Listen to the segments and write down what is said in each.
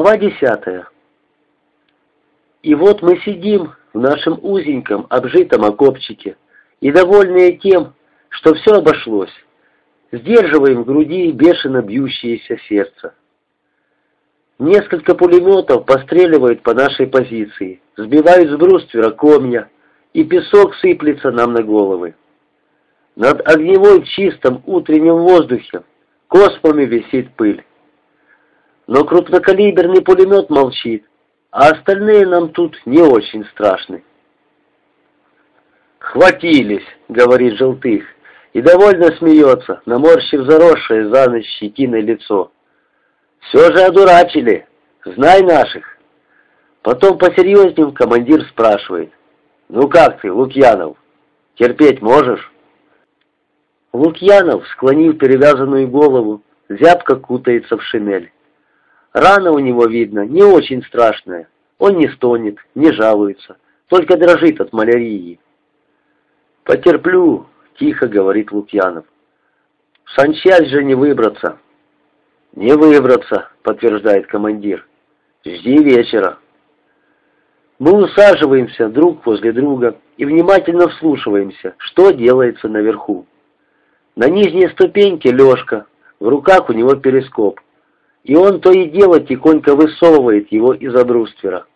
Глава десятая. И вот мы сидим в нашем узеньком, обжитом окопчике, и довольные тем, что все обошлось, сдерживаем в груди бешено бьющееся сердце. Несколько пулеметов постреливают по нашей позиции, сбивают с бруствера комья, и песок сыплется нам на головы. Над огневой в чистом утреннем воздухе космами висит пыль. Но крупнокалиберный пулемет молчит, а остальные нам тут не очень страшны. «Хватились», — говорит Желтых, и довольно смеется, наморщив заросшее за ночь щетиной лицо. «Все же одурачили, знай наших». Потом посерьезнее командир спрашивает. «Ну как ты, Лукьянов, терпеть можешь?» Лукьянов, склонив перевязанную голову, зябко кутается в шинель. Рана у него, видно, не очень страшная. Он не стонет, не жалуется, только дрожит от малярии. «Потерплю», — тихо говорит Лукьянов. «В санчасть же не выбраться». «Не выбраться», — подтверждает командир. «Жди вечера». Мы усаживаемся друг возле друга и внимательно вслушиваемся, что делается наверху. На нижней ступеньке Лешка, в руках у него перископ и он то и дело тихонько высовывает его из-за бруствера.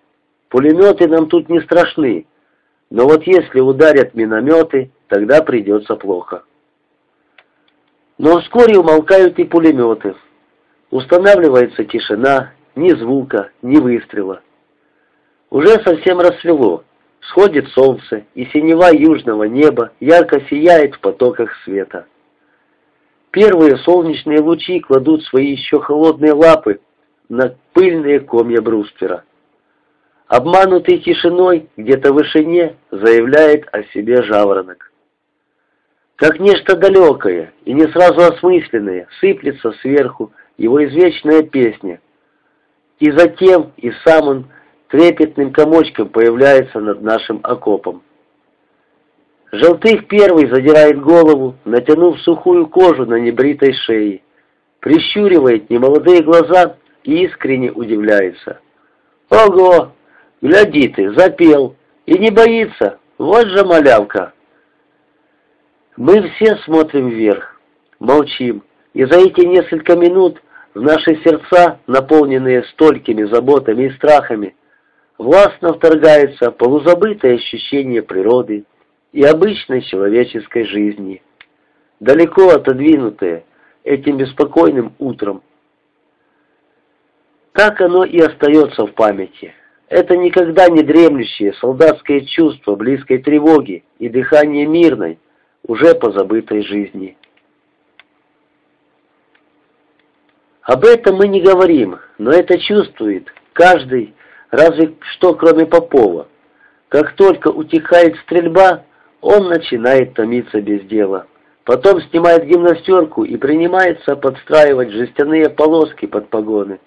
Пулеметы нам тут не страшны, но вот если ударят минометы, тогда придется плохо. Но вскоре умолкают и пулеметы. Устанавливается тишина, ни звука, ни выстрела. Уже совсем рассвело, сходит солнце, и синева южного неба ярко сияет в потоках света. Первые солнечные лучи кладут свои еще холодные лапы на пыльные комья бруствера. Обманутый тишиной где-то в вышине заявляет о себе жаворонок. Как нечто далекое и не сразу осмысленное сыплется сверху его извечная песня. И затем и сам он трепетным комочком появляется над нашим окопом. Желтых первый задирает голову, натянув сухую кожу на небритой шее, прищуривает немолодые глаза и искренне удивляется. «Ого! Гляди ты, запел! И не боится! Вот же малявка!» Мы все смотрим вверх, молчим, и за эти несколько минут в наши сердца, наполненные столькими заботами и страхами, властно вторгается полузабытое ощущение природы, и обычной человеческой жизни, далеко отодвинутые этим беспокойным утром. Так оно и остается в памяти. Это никогда не дремлющее солдатское чувство близкой тревоги и дыхание мирной, уже позабытой жизни. Об этом мы не говорим, но это чувствует каждый, разве что кроме Попова. Как только утихает стрельба, он начинает томиться без дела. Потом снимает гимнастерку и принимается подстраивать жестяные полоски под погоны.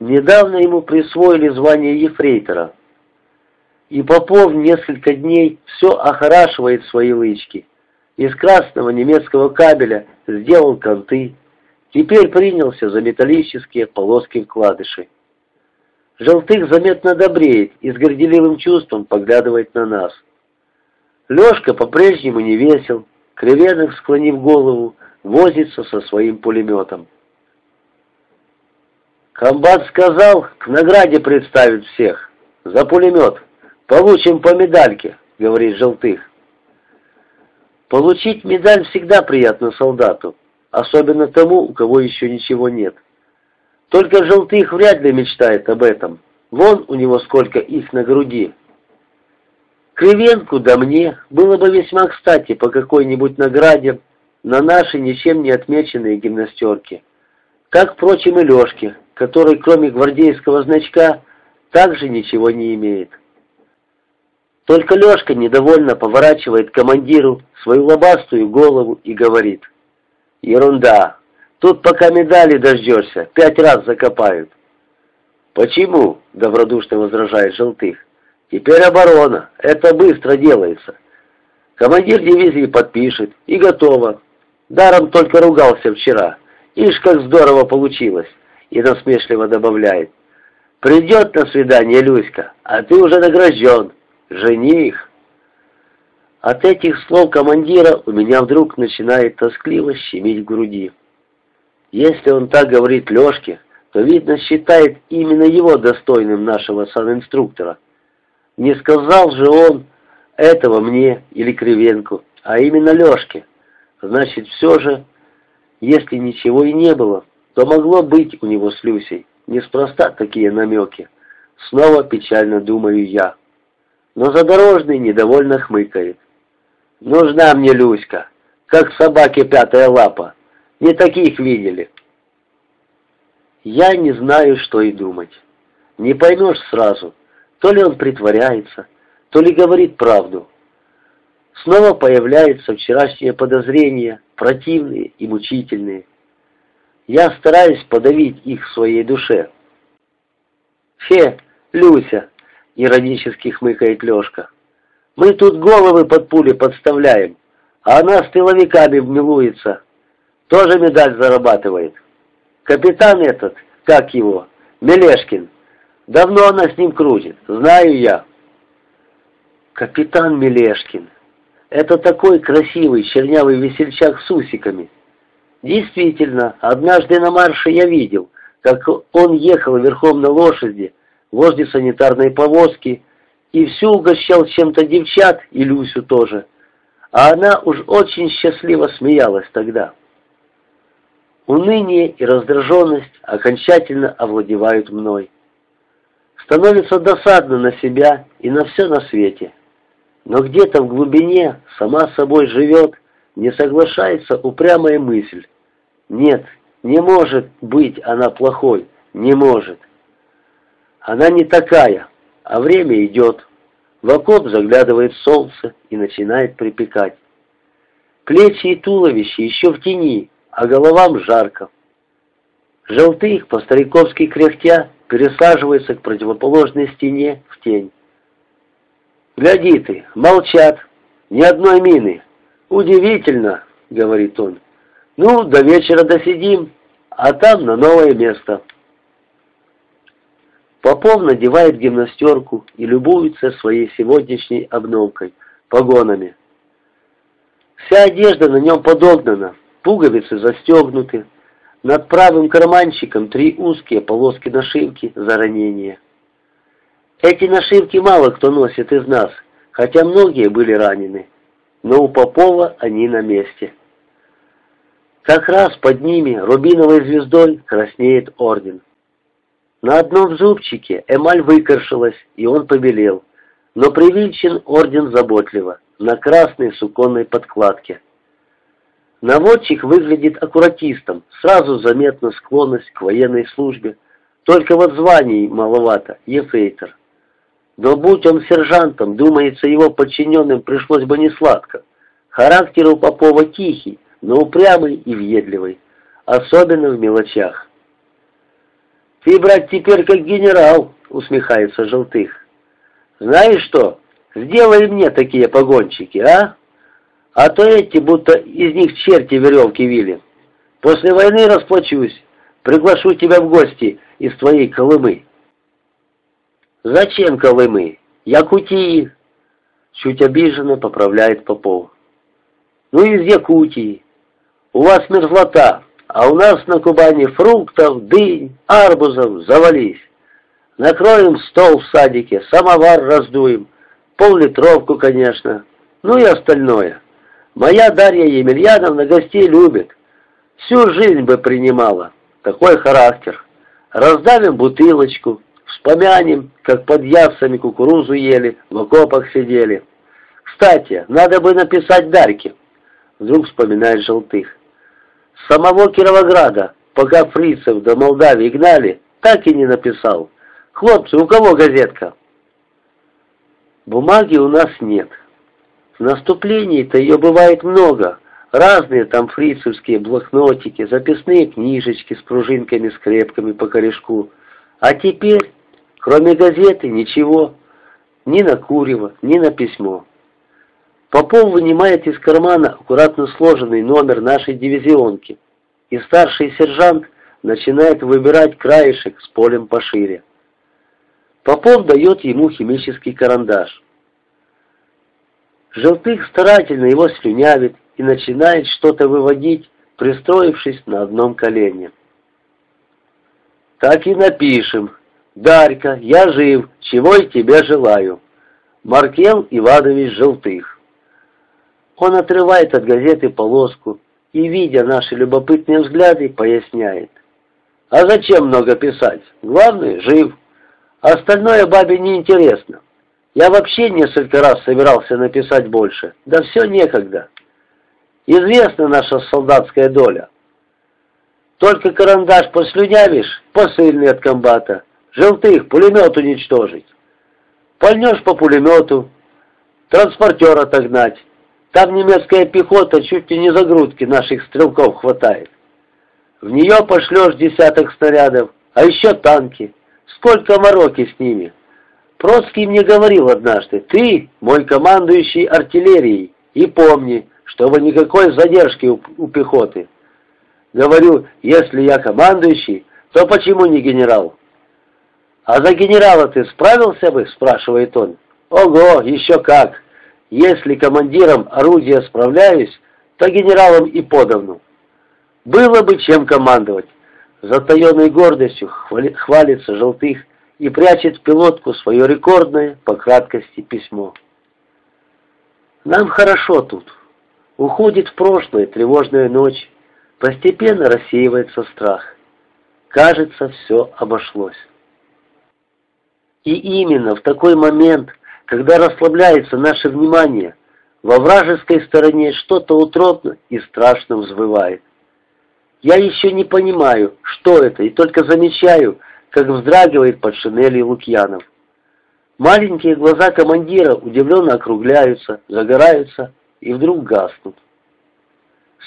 Недавно ему присвоили звание ефрейтора. И Попов несколько дней все охорашивает свои лычки. Из красного немецкого кабеля сделал конты. Теперь принялся за металлические полоски-вкладыши. Желтых заметно добреет и с горделивым чувством поглядывает на нас. Лешка по-прежнему не весел, Кривенок, склонив голову, возится со своим пулеметом. Комбат сказал, к награде представит всех. За пулемет. Получим по медальке, говорит Желтых. Получить медаль всегда приятно солдату, особенно тому, у кого еще ничего нет. Только Желтых вряд ли мечтает об этом. Вон у него сколько их на груди, Кривенку да мне было бы весьма кстати по какой-нибудь награде на наши ничем не отмеченные гимнастерки. Как, впрочем, и Лешке, который кроме гвардейского значка также ничего не имеет. Только Лешка недовольно поворачивает командиру свою лобастую голову и говорит. «Ерунда! Тут пока медали дождешься, пять раз закопают». «Почему?» — добродушно возражает Желтых. Теперь оборона. Это быстро делается. Командир дивизии подпишет. И готово. Даром только ругался вчера. Ишь, как здорово получилось. и насмешливо добавляет. «Придет на свидание Люська, а ты уже награжден. Жених!» От этих слов командира у меня вдруг начинает тоскливо щемить в груди. Если он так говорит Лешке, то, видно, считает именно его достойным нашего санинструктора. Не сказал же он этого мне или Кривенку, а именно Лешке. Значит, все же, если ничего и не было, то могло быть у него с Люсей. Неспроста такие намеки. Снова печально думаю я. Но задорожный недовольно хмыкает. Нужна мне Люська, как собаке пятая лапа. Не таких видели. Я не знаю, что и думать. Не поймешь сразу, то ли он притворяется, то ли говорит правду. Снова появляются вчерашние подозрения, противные и мучительные. Я стараюсь подавить их в своей душе. «Фе, Люся!» — иронически хмыкает Лешка. «Мы тут головы под пули подставляем, а она с тыловиками милуется. Тоже медаль зарабатывает. Капитан этот, как его, Мелешкин, давно она с ним крутит, знаю я». «Капитан Мелешкин!» Это такой красивый чернявый весельчак с усиками. Действительно, однажды на марше я видел, как он ехал верхом на лошади возле санитарной повозки и всю угощал чем-то девчат и Люсю тоже. А она уж очень счастливо смеялась тогда. Уныние и раздраженность окончательно овладевают мной. Становится досадно на себя и на все на свете. Но где-то в глубине сама собой живет, не соглашается упрямая мысль. Нет, не может быть она плохой, не может. Она не такая, а время идет. В окоп заглядывает солнце и начинает припекать. Плечи и туловище еще в тени, а головам жарко. Желтых, по-стариковски кряхтя, пересаживается к противоположной стене в тень. «Гляди ты, молчат, ни одной мины. Удивительно», — говорит он. «Ну, до вечера досидим, а там на новое место». Попов надевает гимнастерку и любуется своей сегодняшней обновкой, погонами. Вся одежда на нем подогнана, пуговицы застегнуты, над правым карманчиком три узкие полоски нашивки за ранение. Эти нашивки мало кто носит из нас, хотя многие были ранены, но у Попова они на месте. Как раз под ними рубиновой звездой краснеет орден. На одном зубчике эмаль выкоршилась, и он побелел, но привинчен орден заботливо, на красной суконной подкладке. Наводчик выглядит аккуратистом, сразу заметна склонность к военной службе, только вот званий маловато, ефрейтор. Но будь он сержантом, думается, его подчиненным пришлось бы не сладко. Характер у Попова тихий, но упрямый и въедливый, особенно в мелочах. «Ты, брат, теперь как генерал», — усмехается Желтых. «Знаешь что, сделай мне такие погончики, а? А то эти, будто из них черти веревки вили. После войны расплачусь, приглашу тебя в гости из твоей Колымы». «Зачем Колымы? Якутии!» Чуть обиженно поправляет Попов. «Ну, из Якутии. У вас мерзлота, а у нас на Кубани фруктов, дынь, арбузов завались. Накроем стол в садике, самовар раздуем, поллитровку, конечно, ну и остальное. Моя Дарья Емельяновна гостей любит. Всю жизнь бы принимала. Такой характер. Раздавим бутылочку, Вспомянем, как под ясами кукурузу ели, в окопах сидели. Кстати, надо бы написать Дарьке. Вдруг вспоминает Желтых. С самого Кировограда, пока фрицев до Молдавии гнали, так и не написал. Хлопцы, у кого газетка? Бумаги у нас нет. В наступлении-то ее бывает много. Разные там фрицевские блокнотики, записные книжечки с пружинками-скрепками по корешку. А теперь Кроме газеты ничего, ни на курево, ни на письмо. Попов вынимает из кармана аккуратно сложенный номер нашей дивизионки, и старший сержант начинает выбирать краешек с полем пошире. Попов дает ему химический карандаш. Желтых старательно его слюнявит и начинает что-то выводить, пристроившись на одном колене. Так и напишем. Дарька, я жив, чего и тебе желаю. Маркел Иванович Желтых. Он отрывает от газеты полоску и, видя наши любопытные взгляды, поясняет. А зачем много писать? Главное, жив. Остальное бабе не интересно. Я вообще несколько раз собирался написать больше, да все некогда. Известна наша солдатская доля. Только карандаш послюнявишь, посыльный от комбата. Желтых, пулемет уничтожить. Пальнешь по пулемету, транспортер отогнать. Там немецкая пехота чуть ли не за грудки наших стрелков хватает. В нее пошлешь десяток снарядов, а еще танки. Сколько мороки с ними. Троцкий мне говорил однажды, ты мой командующий артиллерией, и помни, чтобы никакой задержки у, у пехоты. Говорю, если я командующий, то почему не генерал? А за генерала ты справился бы, спрашивает он. Ого, еще как! Если командиром орудия справляюсь, то генералом и подавну. Было бы чем командовать. Затаенной гордостью хвалится Желтых и прячет в пилотку свое рекордное по краткости письмо. Нам хорошо тут. Уходит в прошлое тревожная ночь, постепенно рассеивается страх. Кажется, все обошлось. И именно в такой момент, когда расслабляется наше внимание, во вражеской стороне что-то утробно и страшно взвывает. Я еще не понимаю, что это, и только замечаю, как вздрагивает под шинелью Лукьянов. Маленькие глаза командира удивленно округляются, загораются и вдруг гаснут.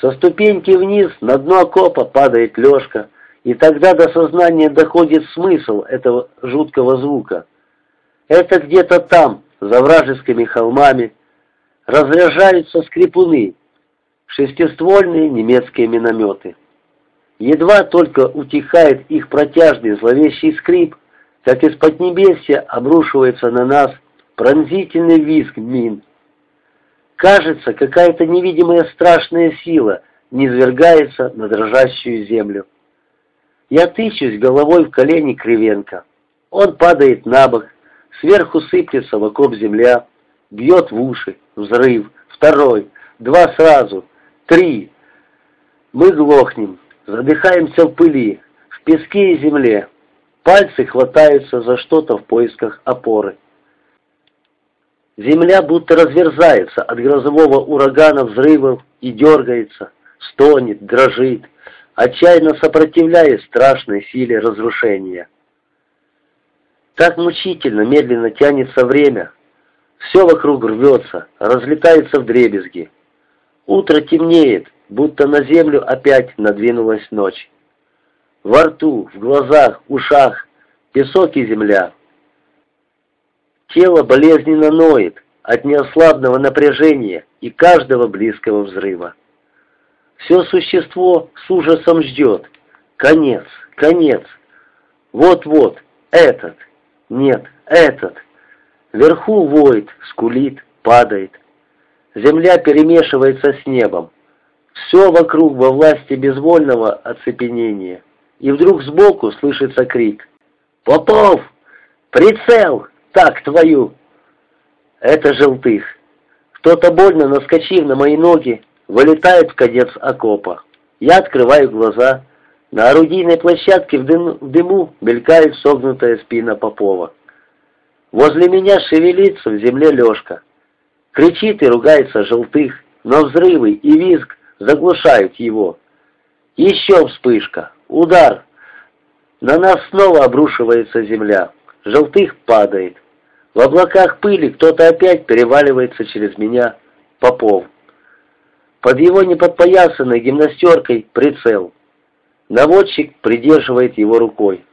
Со ступеньки вниз на дно окопа падает Лешка, и тогда до сознания доходит смысл этого жуткого звука. Это где-то там, за вражескими холмами, разряжаются скрипуны, шестиствольные немецкие минометы. Едва только утихает их протяжный зловещий скрип, как из под поднебесья обрушивается на нас пронзительный визг мин. Кажется, какая-то невидимая страшная сила низвергается на дрожащую землю. Я тычусь головой в колени Кривенко. Он падает на бок, сверху сыплется в окоп земля, бьет в уши, взрыв, второй, два сразу, три. Мы глохнем, задыхаемся в пыли, в песке и земле. Пальцы хватаются за что-то в поисках опоры. Земля будто разверзается от грозового урагана взрывов и дергается, стонет, дрожит, отчаянно сопротивляясь страшной силе разрушения. Так мучительно, медленно тянется время. Все вокруг рвется, разлетается в дребезги. Утро темнеет, будто на землю опять надвинулась ночь. Во рту, в глазах, ушах песок и земля. Тело болезненно ноет от неослабного напряжения и каждого близкого взрыва. Все существо с ужасом ждет. Конец, конец. Вот-вот, этот. Нет, этот. Вверху воет, скулит, падает. Земля перемешивается с небом. Все вокруг во власти безвольного оцепенения. И вдруг сбоку слышится крик. «Попов! Прицел! Так, твою!» Это желтых. Кто-то больно, наскочив на мои ноги, вылетает в конец окопа. Я открываю глаза. На орудийной площадке в, дым, в дыму мелькает согнутая спина Попова. Возле меня шевелится в земле Лешка. Кричит и ругается желтых, но взрывы и визг заглушают его. Еще вспышка, удар. На нас снова обрушивается земля. Желтых падает. В облаках пыли кто-то опять переваливается через меня. Попов. Под его неподпоясанной гимнастеркой прицел. Наводчик придерживает его рукой.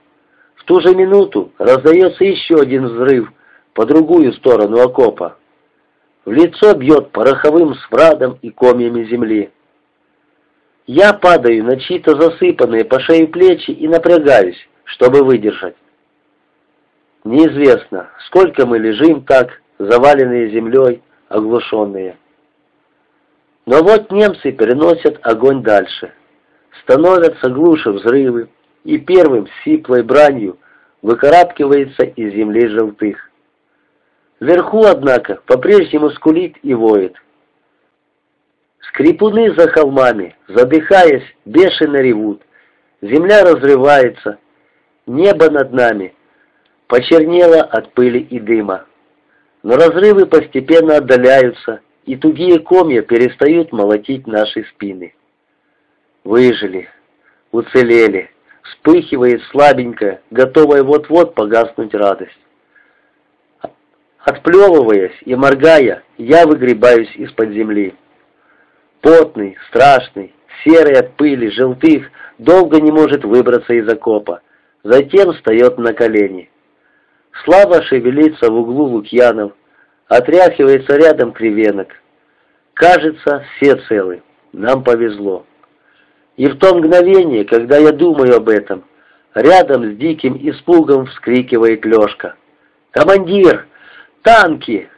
В ту же минуту раздается еще один взрыв по другую сторону окопа. В лицо бьет пороховым смрадом и комьями земли. Я падаю на чьи-то засыпанные по шею плечи и напрягаюсь, чтобы выдержать. Неизвестно, сколько мы лежим так, заваленные землей, оглушенные. Но вот немцы переносят огонь дальше. Становятся глуше взрывы, и первым сиплой бранью выкарабкивается из земли желтых. Вверху, однако, по-прежнему скулит и воет. Скрипуны за холмами, задыхаясь, бешено ревут. Земля разрывается, небо над нами почернело от пыли и дыма. Но разрывы постепенно отдаляются, и тугие комья перестают молотить наши спины. Выжили, уцелели, вспыхивает слабенькая, готовая вот-вот погаснуть радость. Отплевываясь и моргая, я выгребаюсь из-под земли. Потный, страшный, серый от пыли, желтых, долго не может выбраться из окопа. Затем встает на колени. Слава шевелится в углу Лукьянов, отряхивается рядом кривенок. Кажется, все целы. Нам повезло. И в то мгновение, когда я думаю об этом, рядом с диким испугом вскрикивает Лешка. «Командир! Танки!